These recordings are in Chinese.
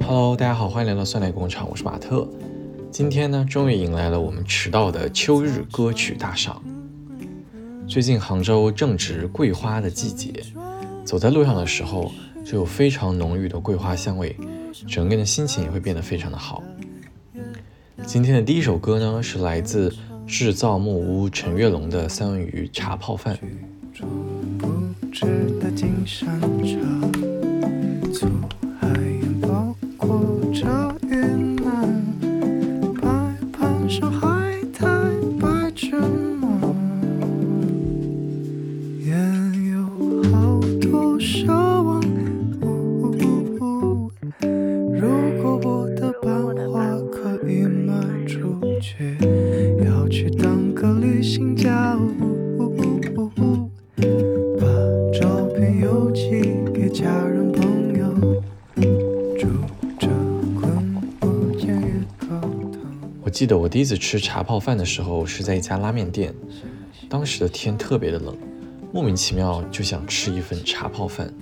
Hello，大家好，欢迎来到酸奶工厂，我是马特。今天呢，终于迎来了我们迟到的秋日歌曲大赏。最近杭州正值桂花的季节，走在路上的时候。就有非常浓郁的桂花香味，整个人的心情也会变得非常的好。今天的第一首歌呢，是来自制造木屋陈月龙的《三文鱼茶泡饭》。记得我第一次吃茶泡饭的时候是在一家拉面店，当时的天特别的冷，莫名其妙就想吃一份茶泡饭。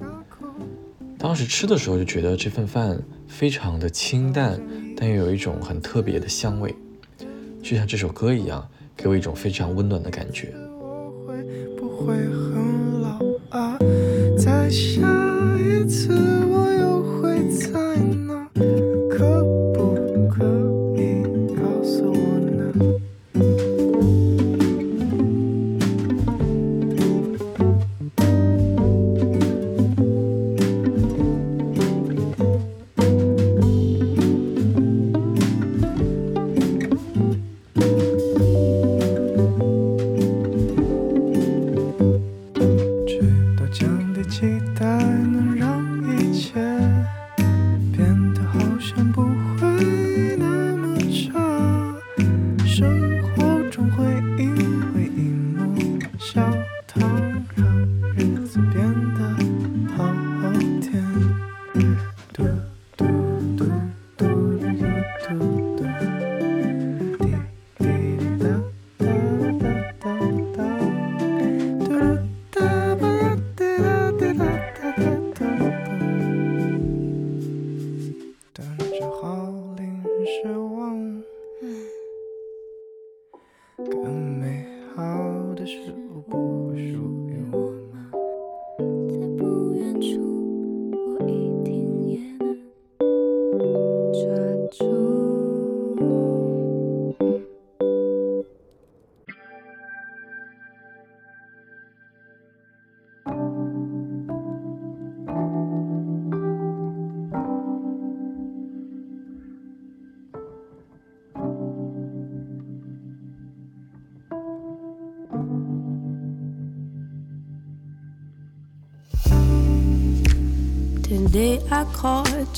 当时吃的时候就觉得这份饭非常的清淡，但又有一种很特别的香味，就像这首歌一样，给我一种非常温暖的感觉。会会不很老啊？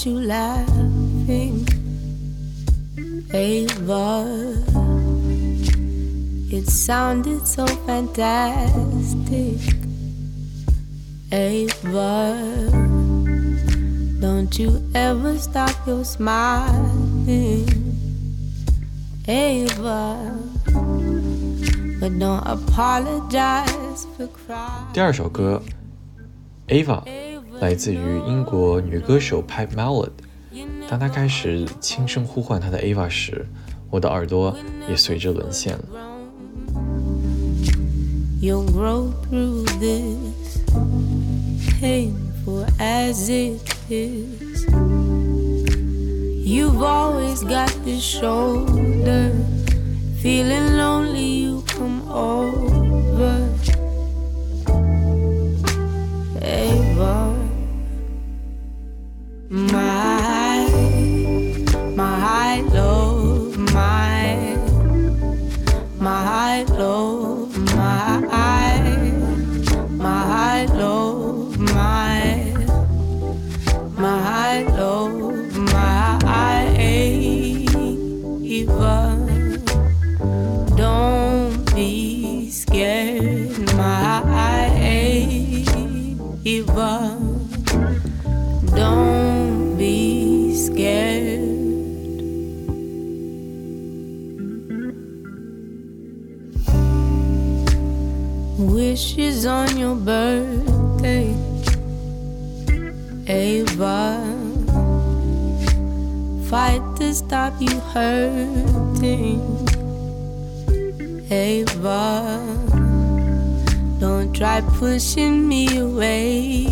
you laughing, Ava. It sounded so fantastic, Ava. Don't you ever stop your smiling, Ava. But don't apologize for crying. 第二首歌，Ava。来自于英国女歌手 Pipe Melod。当她开始轻声呼唤她的 Ava 时，我的耳朵也随之沦陷了。My, my love, my, my love. wishes on your birthday, Ava. Fight to stop you hurting, Ava. Don't try pushing me away,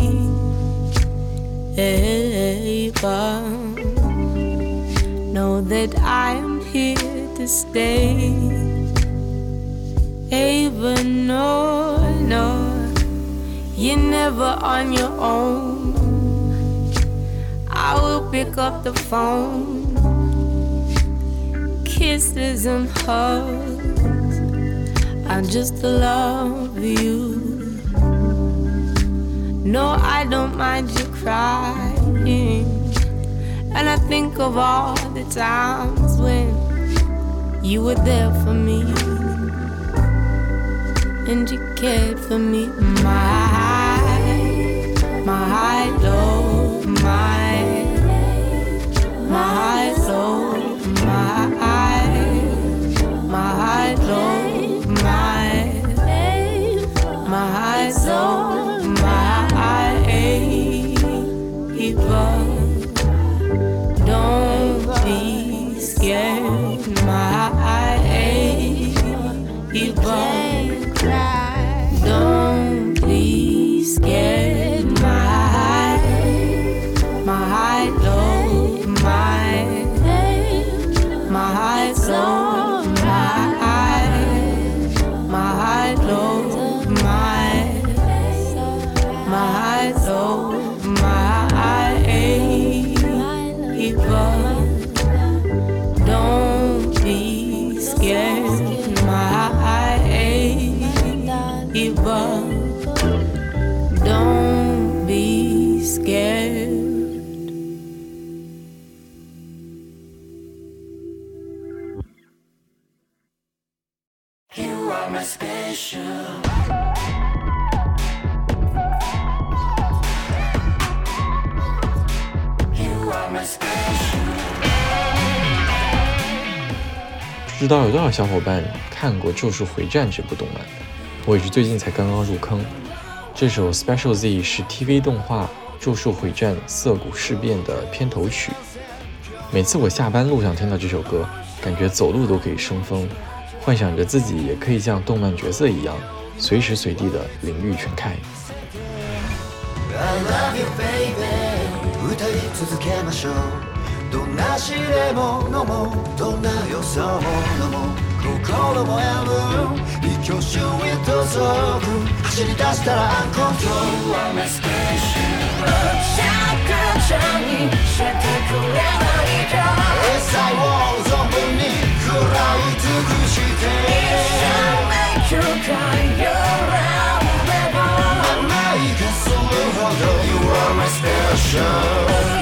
Ava. Know that I am here to stay. Ava, no know you're never on your own. I will pick up the phone, kisses and hugs. I just love you. No, I don't mind you crying. And I think of all the times when you were there for me. And you cared for me. My high, my high low, my my high low, my my my my my Don't be scared, my 不知道有多少小伙伴看过《咒术回战》这部动漫，我也是最近才刚刚入坑。这首 Special Z 是 TV 动画《咒术回战》涩谷事变的片头曲。每次我下班路上听到这首歌，感觉走路都可以生风，幻想着自己也可以像动漫角色一样，随时随地的领域全开。どんなしれものもどんなよそ者も心もやむ一挙手へと続く走り出したらアンコントロールはメスケーシッン逆ちゃんにしてくれないか一切を存分に食らい尽くして一生永久間揺ら甘いかすほど You are my special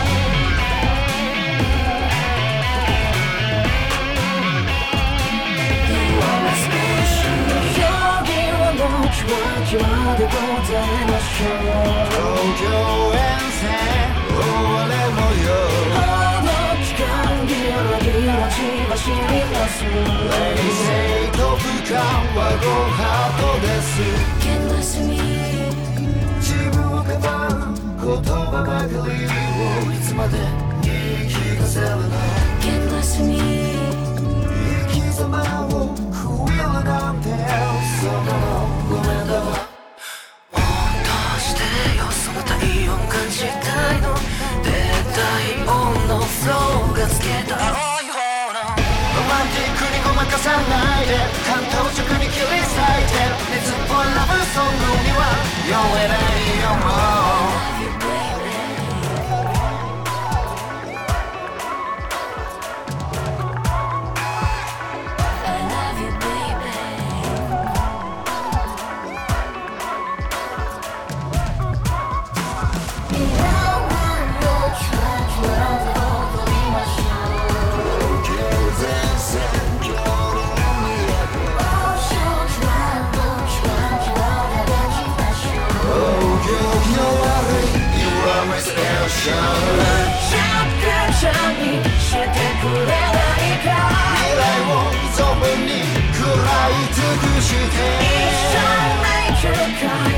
京でございましょう東京遠征俺もよあの期間ギラギラ血走ります冷静と不感はごはーです剣なすみ自分をかばう言葉ばかりをいつまで言い聞かせるの剣なすみ生き様を食えるなんてそのさないで簡単をに切り裂いて熱っぽいラブソングには酔えないよもう勝負チャンピオンショにしてくれないか未来を存分に食らい尽くして一生ない空か」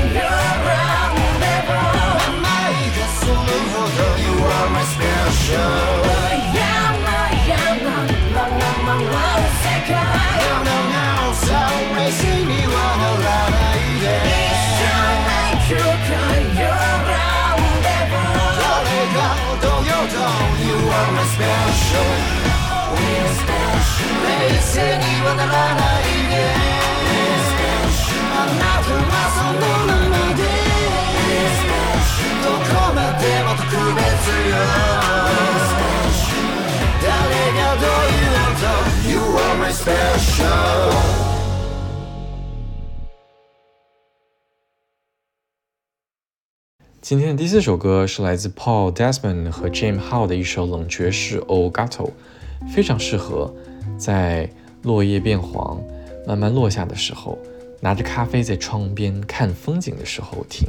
今天的第四首歌是来自 Paul Desmond 和 Jim h o w e 的一首冷爵士《o g a t t o 非常适合在。落叶变黄，慢慢落下的时候，拿着咖啡在窗边看风景的时候听。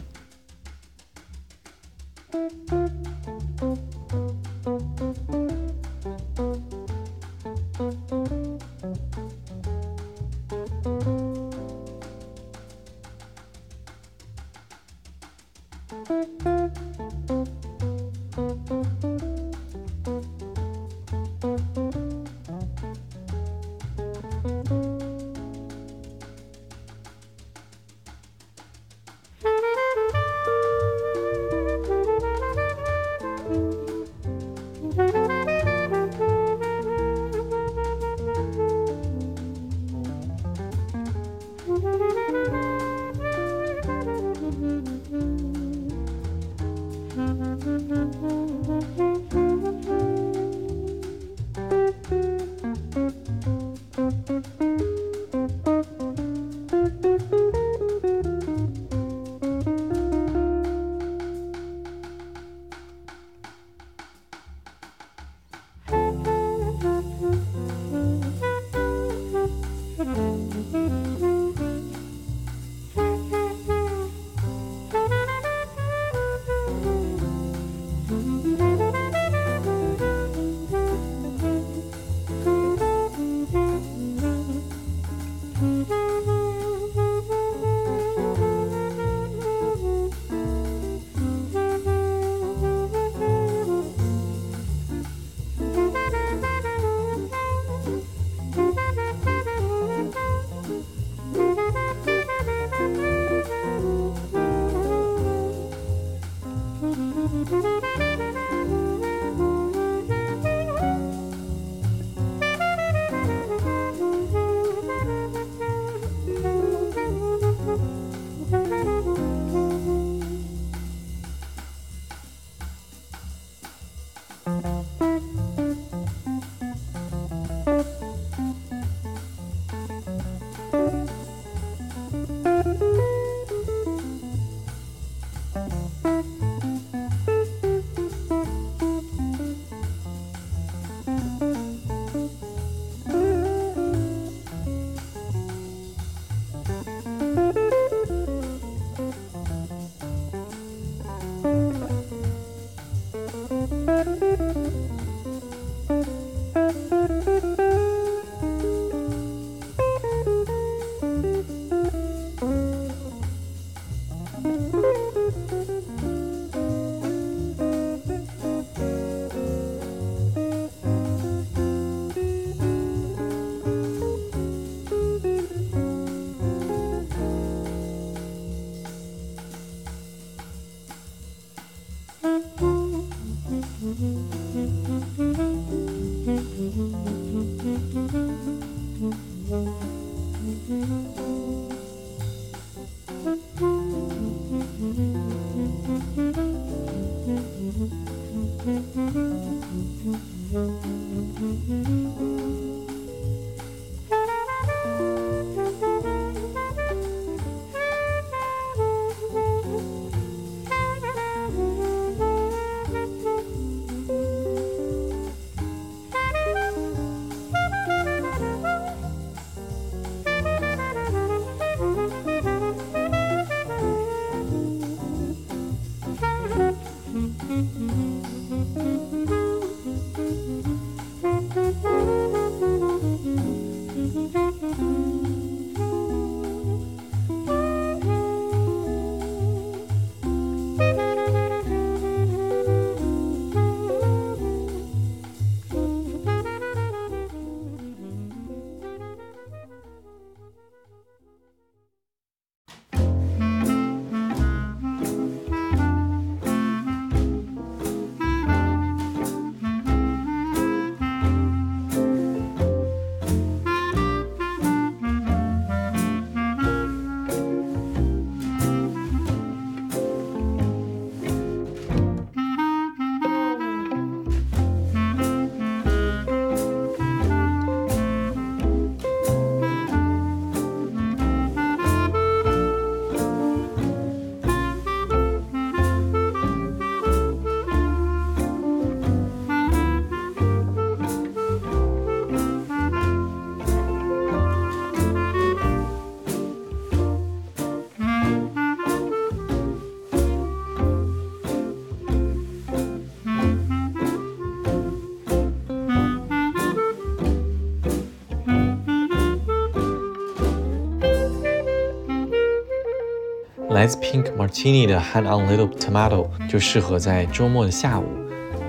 Pink Martini 的《Hand on Little Tomato》就适合在周末的下午，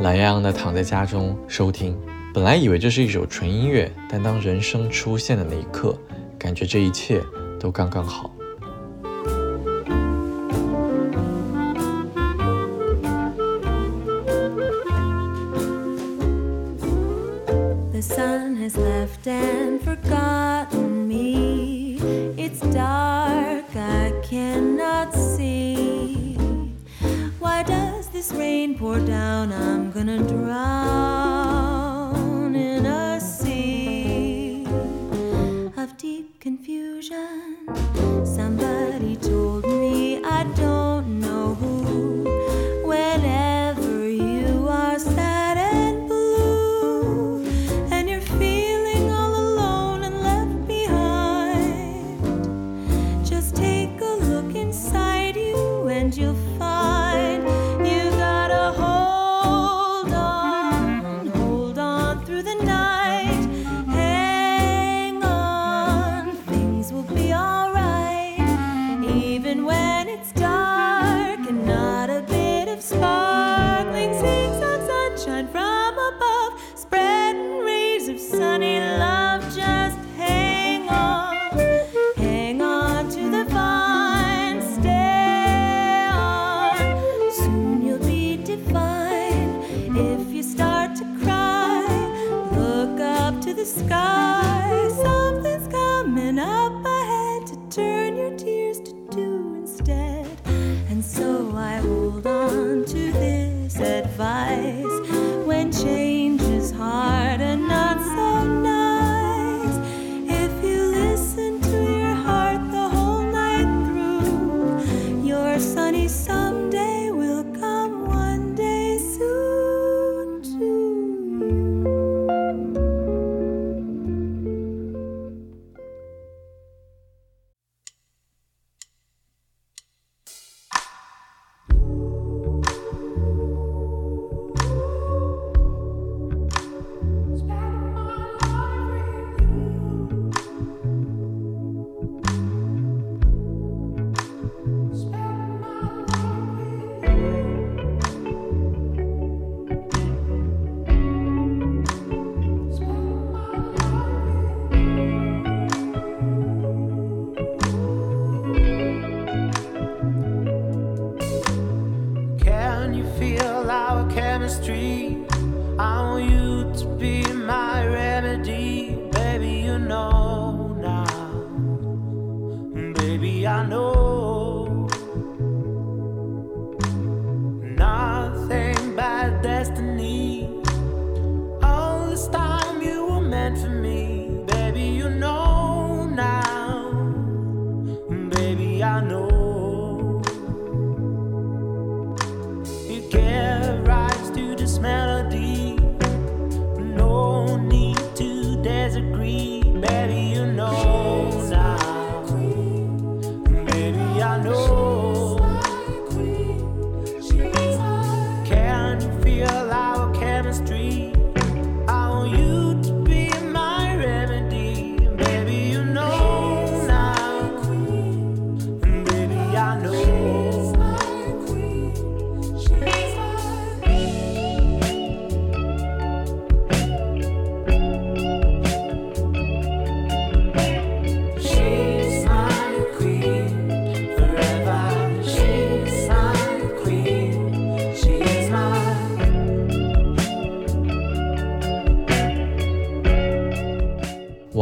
懒洋洋地躺在家中收听。本来以为这是一首纯音乐，但当人声出现的那一刻，感觉这一切都刚刚好。I cannot see. Why does this rain pour down? I'm gonna drown.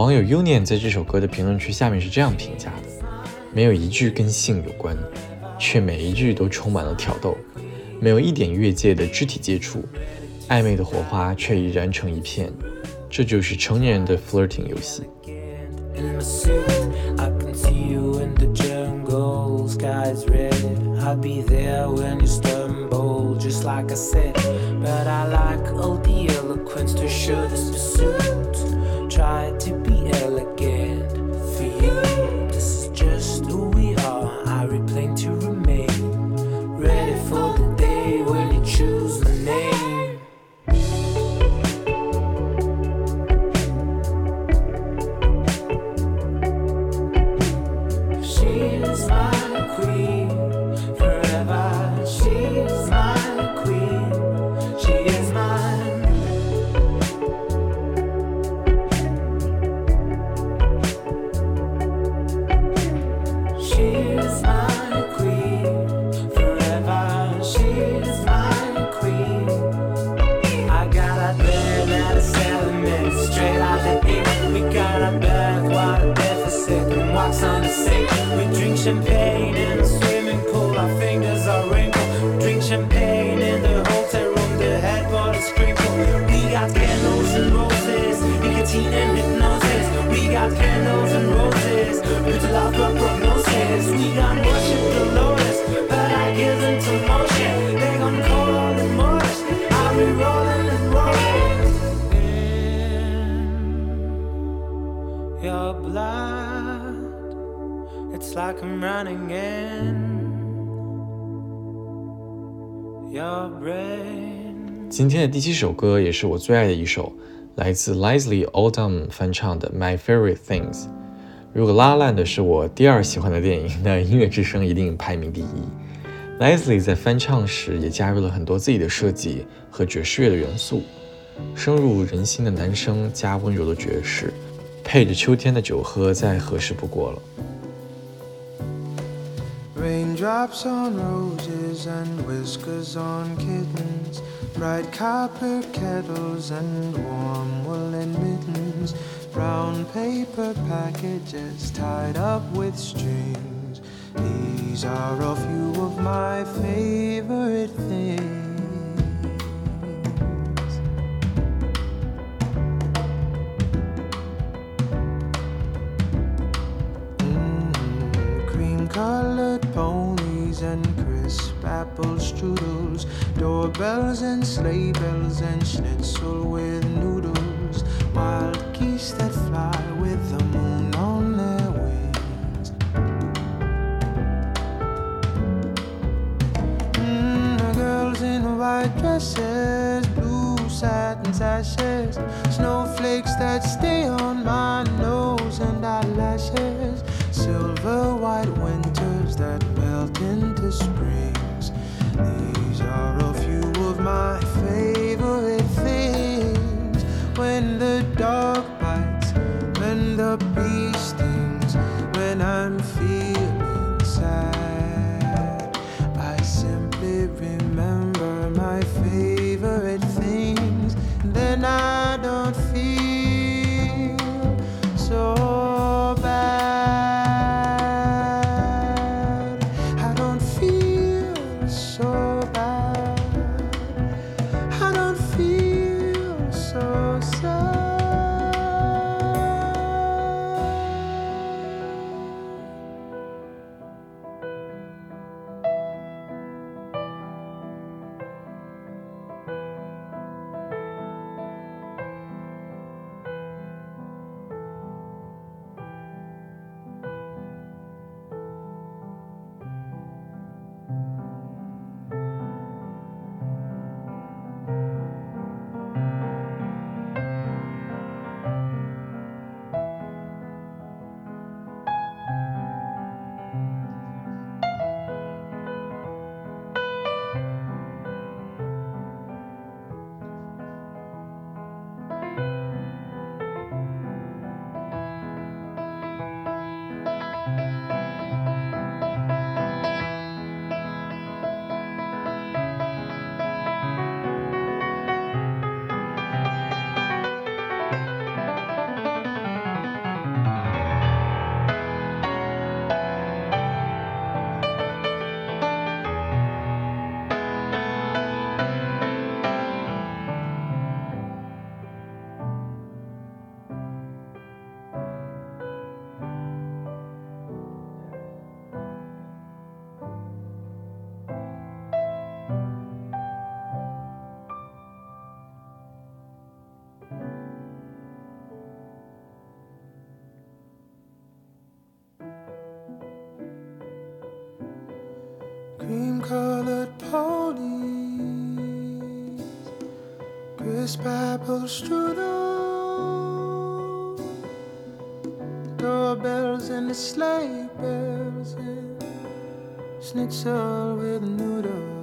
网友 Union 在这首歌的评论区下面是这样评价的：没有一句跟性有关，却每一句都充满了挑逗，没有一点越界的肢体接触，暧昧的火花却已燃成一片。这就是成年人的 flirting 游戏。try to be candles and roses. It's love for We got but I give into They call the I'll be rolling In your blood, it's like I'm running in. Your brain. 今天的第七首歌也是我最爱的一首。来自 Leslie Odom 翻唱的《My Favorite Things》，如果拉烂的是我第二喜欢的电影，那音乐之声一定排名第一。Leslie 在翻唱时也加入了很多自己的设计和爵士乐的元素，深入人心的男声加温柔的爵士，配着秋天的酒喝，再合适不过了。Raindrops roses whiskers and kittens on on Bright copper kettles and warm woolen mittens, brown paper packages tied up with strings. These are a few of my favorite things. Mm-hmm. colored ponies and crisp apple strudels doorbells and sleigh bells and schnitzel with noodles, wild geese that fly with the moon on their wings. Mm, the girls in white dresses, blue satin sashes, snowflakes that stay on my nose and eyelashes, silver white. colored ponies, crisp apples strudel, doorbells and the sleigh bells, and schnitzel with noodles.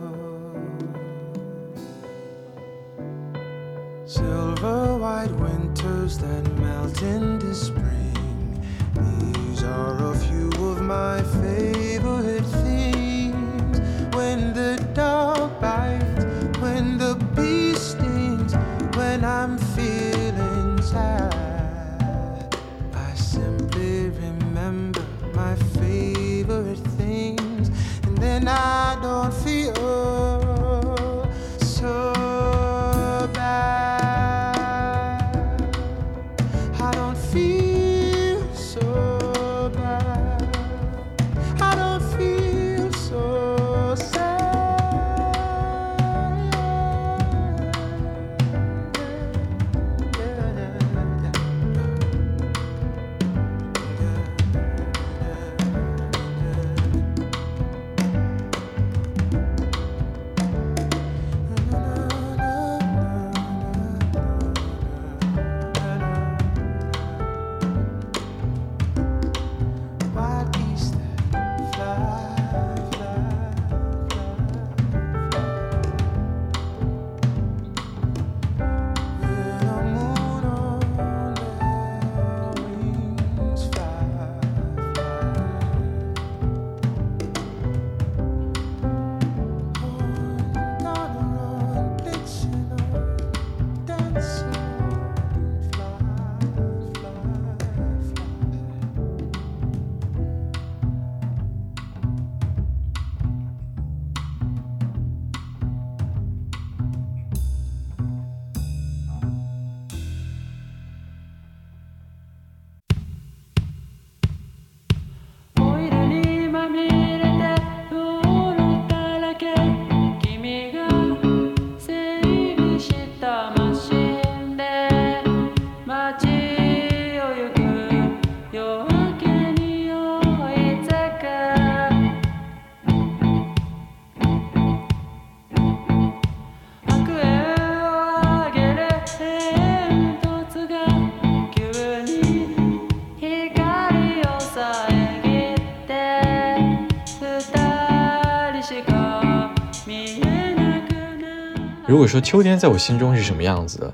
如果说秋天在我心中是什么样子的，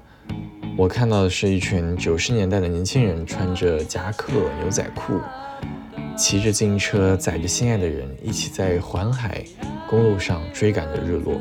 我看到的是一群九十年代的年轻人，穿着夹克、牛仔裤，骑着自行车，载着心爱的人，一起在环海公路上追赶着日落。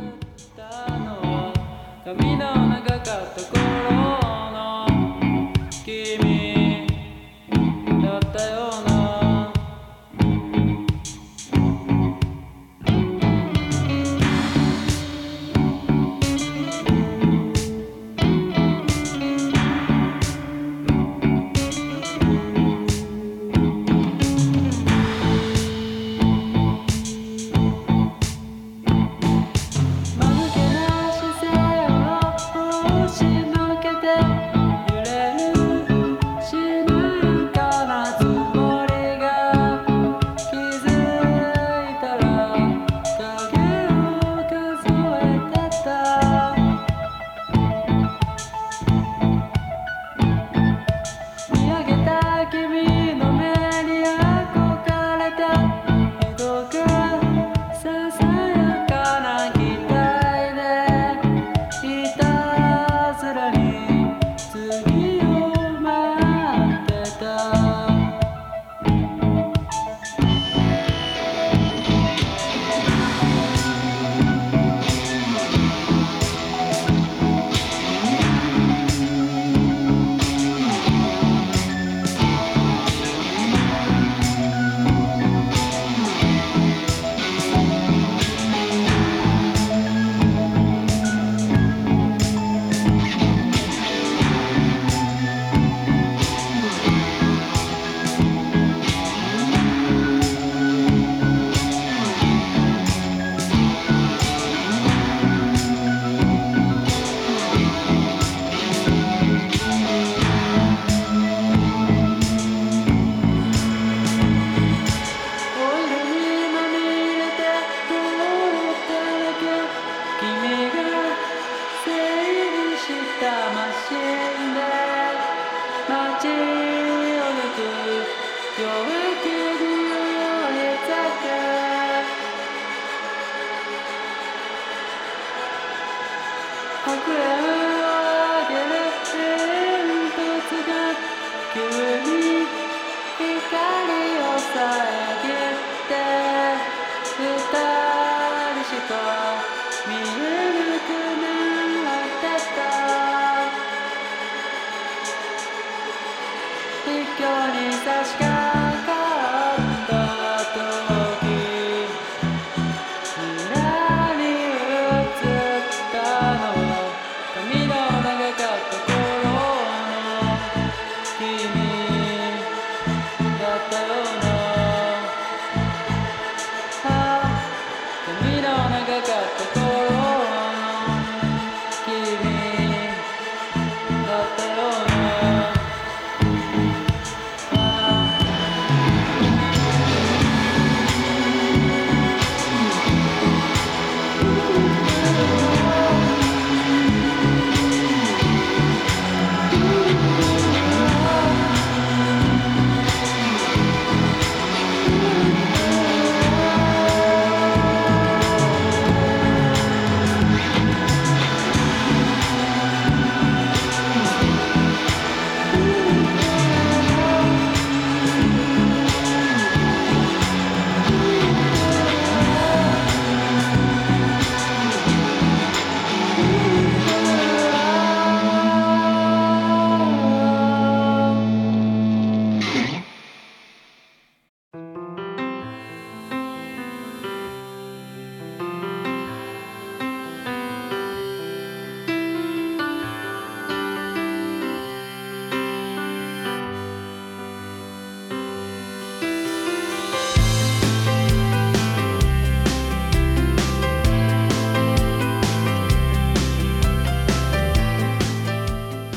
do.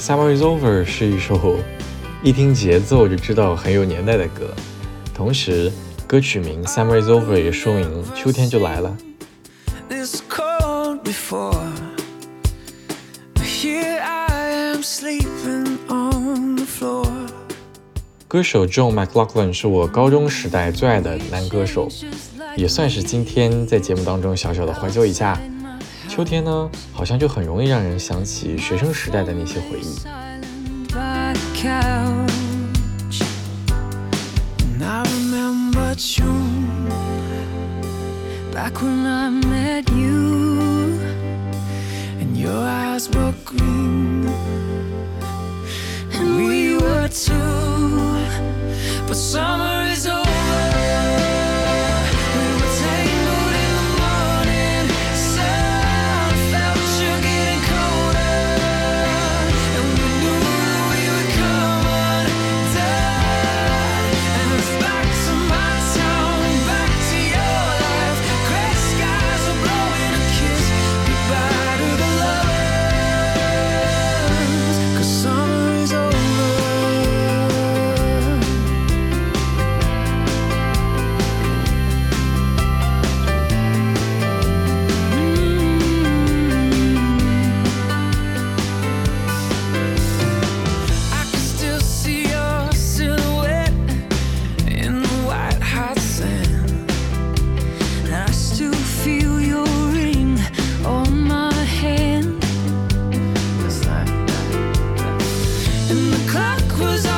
Summer is over 是一首一听节奏就知道很有年代的歌，同时歌曲名 Summer is over 也说明秋天就来了。歌手 John McLaughlin 是我高中时代最爱的男歌手，也算是今天在节目当中小小的怀旧一下。秋天呢，好像就很容易让人想起学生时代的那些回忆。and the clock was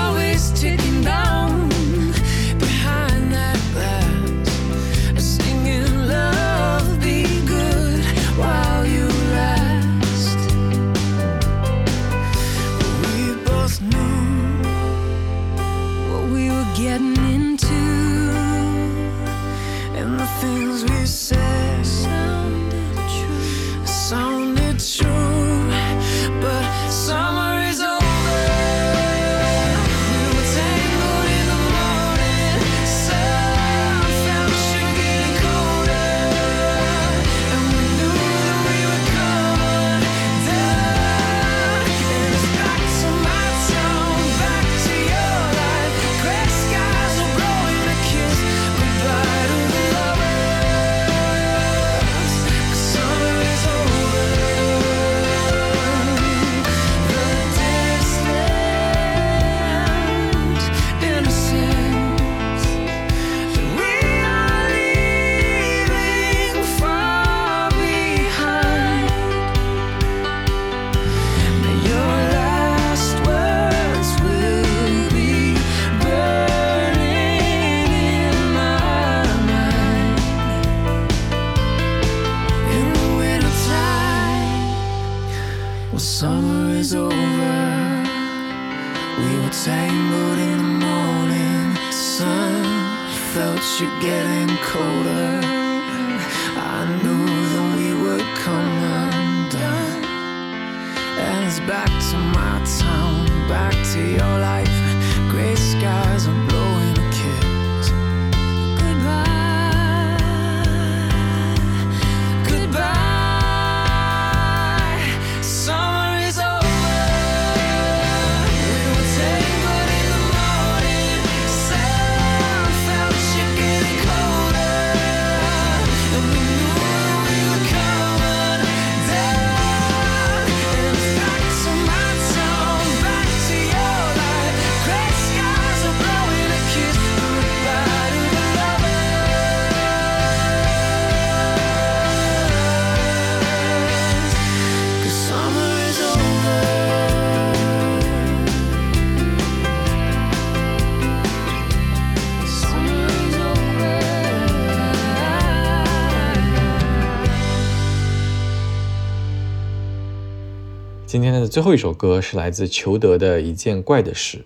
今天的最后一首歌是来自裘德的一件怪的事。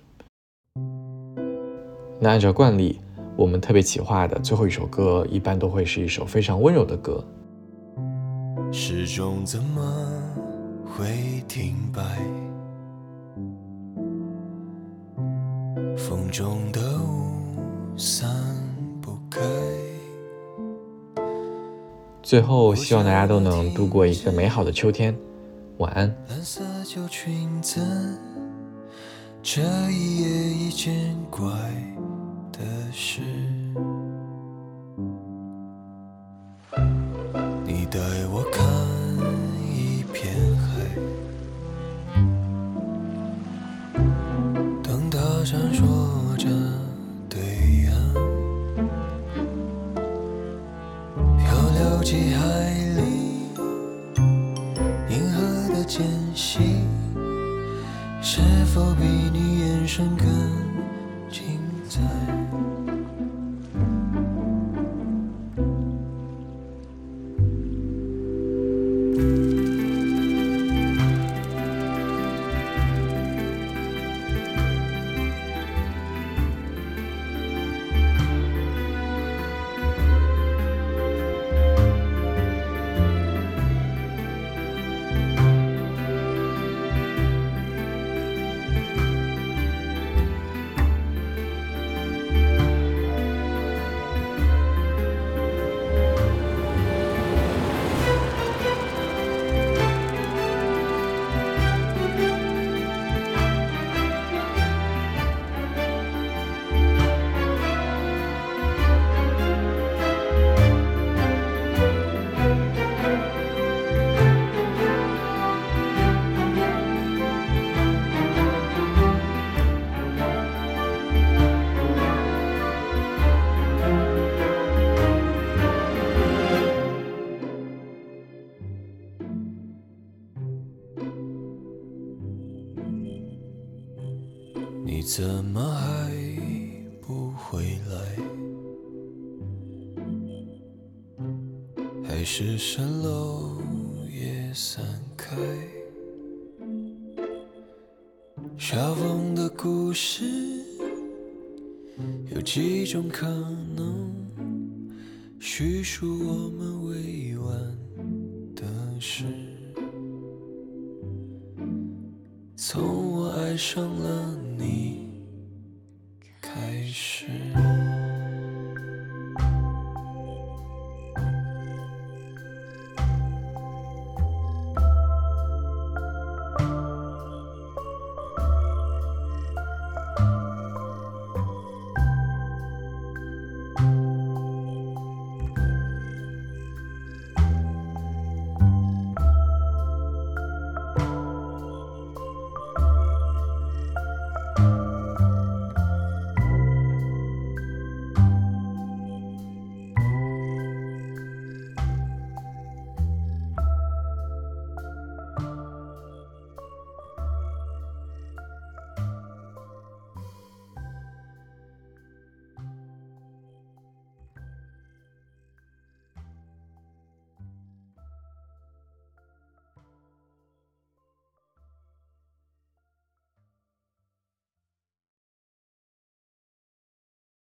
那按照惯例，我们特别企划的最后一首歌，一般都会是一首非常温柔的歌。时钟怎么会停摆？风中的雾散不开。最后，希望大家都能度过一个美好的秋天。晚安。蓝色旧裙子，这一夜一件怪的事。你带我看一片海，灯塔闪烁着对岸，漂流几海。间隙是否比你眼神更精彩？风的故事有几种可能？叙述我们未完的事。从我爱上了你。